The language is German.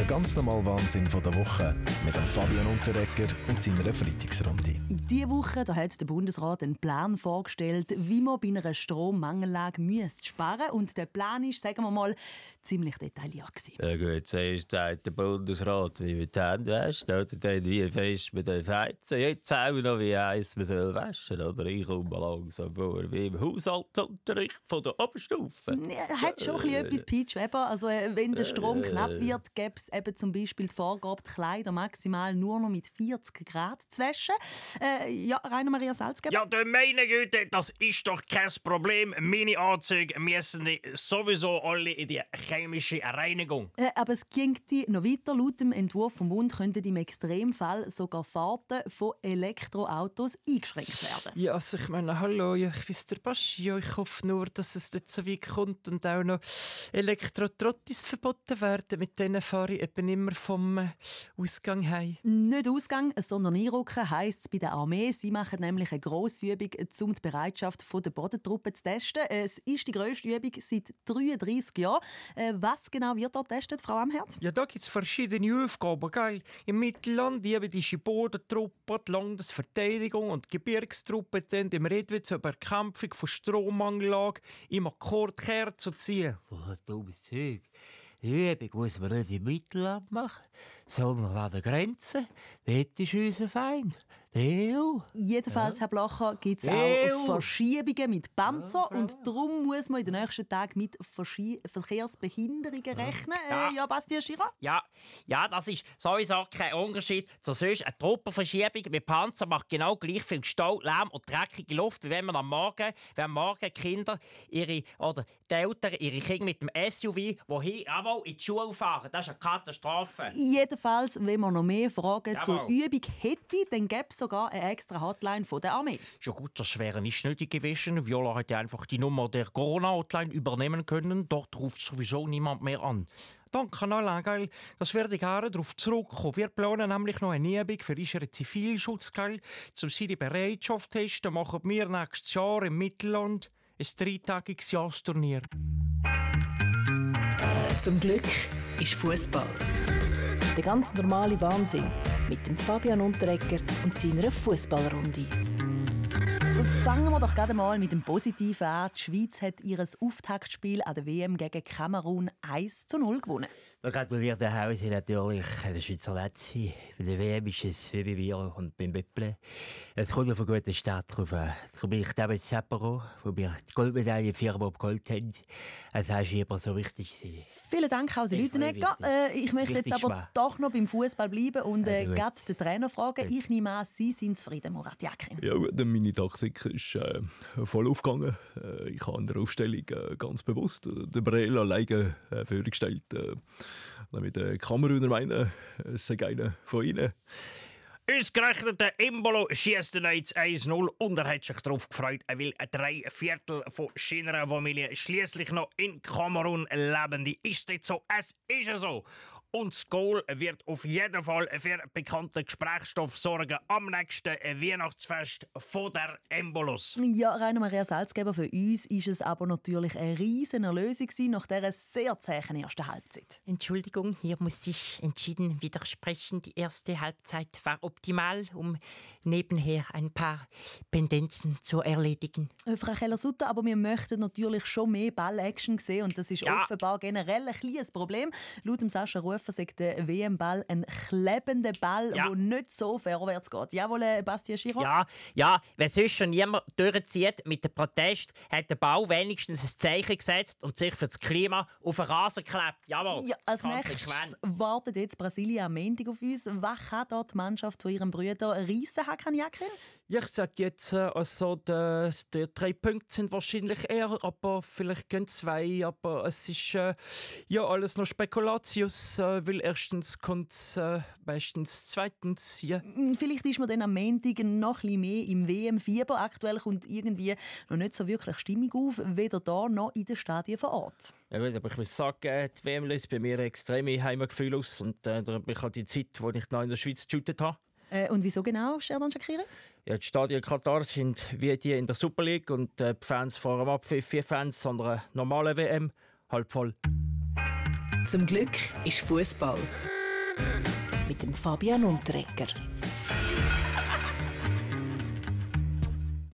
Der ganz normale Wahnsinn von der Woche mit dem Fabian Unterrecker und seiner Freitagsrunde. Diese Woche da hat der Bundesrat einen Plan vorgestellt, wie man bei einer Strommangellage müsste sparen Und der Plan ist, sagen wir mal, ziemlich detailliert. Gewesen. Ja gut, zuerst sagt der Bundesrat, wie man die Hände wäscht, oder dann wie fest man den heizen. Jetzt auch noch, wie heiß man soll waschen oder Ich komme langsam vor wie im Haushaltsunterricht von der Oberstufe. Ja, hat schon ein bisschen etwas Peach Weber. Also äh, wenn der Strom knapp wird, gäbe es eben zum Beispiel die Vorgabe, die Kleider maximal nur noch mit 40 Grad zu waschen. Äh, ja, Rainer Maria Salzgeber? Ja, meine Güte, das ist doch kein Problem. Meine Anzüge müssen sowieso alle in die chemische Reinigung. Äh, aber es ging noch weiter. Laut dem Entwurf vom Bund könnten im Extremfall sogar Fahrten von Elektroautos eingeschränkt werden. Ja, also ich meine, hallo, ich weiß der Baschi, ich hoffe nur, dass es nicht so weit kommt und auch noch Elektrotrottis verboten werden. Mit denen fahre ich eben immer vom äh, Ausgang heim. Nicht Ausgang, sondern einrücken heisst es bei der Armee. Sie machen nämlich eine grosse Übung, um die Bereitschaft der Bodentruppen zu testen. Es ist die grösste Übung seit 33 Jahren. Äh, was genau wird dort getestet, Frau Amherd? Ja, da gibt es verschiedene Aufgaben. Gell? Im Mittelland üben die Bodentruppen die Landesverteidigung und die Gebirgstruppen dann im Redwitz zur Bekämpfung von Strommangellage im Akkord zu ziehen. Oh, dummes Zeug. Übung muss man nicht im Mittelland machen, sondern an der Grenze. Dort ist unser Feind. EU. Jedenfalls, ja. Herr Blacher, gibt es auch Verschiebungen mit Panzer ja, und darum muss man in den nächsten Tagen mit Verschi Verkehrsbehinderungen rechnen. Ja, äh, ja Bastian Schira? Ja, ja, das ist sowieso kein Unterschied zu sonst. Eine Truppenverschiebung mit Panzer macht genau gleich viel Stau, Lärm und dreckige Luft, wie wenn man am Morgen, wenn Morgen Kinder ihre, oder die Eltern ihre Kinder mit dem SUV wohin, jawohl, in die Schule fahren. Das ist eine Katastrophe. Jedenfalls, wenn man noch mehr Fragen jawohl. zur Übung hätte, dann gäbe es sogar eine extra Hotline von der Armee. Ja gut, das wäre nicht nötig gewesen. Viola hätte einfach die Nummer der Corona-Hotline übernehmen können. Dort ruft sowieso niemand mehr an. Danke, Alain, geil. Das werde ich gerne darauf zurückkommen. Wir planen nämlich noch eine Übung für unseren Zivilschutz, geil. Zum seine Bereitschaft testen machen wir nächstes Jahr im Mittelland ein dreitägiges Jahresturnier. Zum Glück ist Fußball. Der ganz normale Wahnsinn mit dem Fabian Unterrecker und seiner Fußballrunde. Fangen wir doch gerade mal mit dem Positiven an. Die Schweiz hat ihr Auftaktspiel an der WM gegen Kamerun 1 zu 0 gewonnen. Wir gratulieren der Hause natürlich der Schweizer Netze. Bei der WM ist es wie bei mir und beim Bepple. Es kommt auf einen guten Start drauf an. Da bin ich David Separo, wo wir die Goldmedaille viermal auf Gold haben. Das war immer so wichtig. Vielen Dank, Hause Lütenegger. Äh, ich möchte jetzt aber schwer. doch noch beim Fußball bleiben und äh, gerade den Trainer fragen. Ich nehme an, Sie sind zufrieden, Murat Yakin. Ja, gut, meine Taktik ist äh, voll aufgegangen. Äh, ich habe an der Aufstellung äh, ganz bewusst äh, den Brel alleine äh, vorgestellt. Äh, mit den Kameruner meinen, es sei einer von ihnen. Ausgerechnet der Imbolo schießt jetzt 1-0 und er hat sich darauf gefreut, er will drei Viertel von seiner Familie schließlich noch in Kamerun leben. Ist jetzt so, es ist so. Und das Goal wird auf jeden Fall für bekannten Gesprächsstoff sorgen am nächsten Weihnachtsfest von der Embolus. Ja, Rainer Maria Salzgeber, für uns ist es aber natürlich eine riesen Erlösung nach dieser sehr zähen ersten Halbzeit. Entschuldigung, hier muss ich entschieden widersprechen. Die erste Halbzeit war optimal, um nebenher ein paar Pendenzen zu erledigen. Äh, Frau Keller-Sutter, aber wir möchten natürlich schon mehr Ball-Action sehen und das ist ja. offenbar generell ein kleines Problem. Laut dem Sascha Ruf rufen, sagt der WM-Ball ein klebender Ball, ja. der nicht so vorwärts geht. Jawohl, äh, Bastian Giro? Ja, ja, wenn sonst schon niemand durchzieht mit dem Protest, hat der Ball wenigstens ein Zeichen gesetzt und sich für das Klima auf den Rasen geklebt. Jawohl. Ja, als nächstes wartet jetzt Brasilien am Montag auf uns. Was kann dort die Mannschaft von ihrem Brüder reissen, Hakan Yakin? Ich sage jetzt, äh, also die, die, drei Punkte sind wahrscheinlich eher, aber vielleicht gehen zwei. Aber es ist äh, ja alles noch Spekulatius, äh, weil erstens kommt äh, meistens zweitens. Ja. Mm, vielleicht ist man dann am Montag noch ein mehr im WM-Fieber. Aktuell kommt irgendwie noch nicht so wirklich Stimmung auf, weder da noch in den Stadien vor Ort. Ja gut, aber ich muss sagen, die WM löst bei mir extreme Heimgefühle aus. Und äh, da habe ich halt die Zeit, wo ich noch in der Schweiz geshootet habe. Äh, und wieso genau, Sherdan Shakiri? Ja, die Stadien Katar sind wie die in der Super League und äh, die Fans fahren ab für vier Fans, sondern eine normale WM. halb voll. Zum Glück ist Fußball. Mit dem Fabian Unterrecker.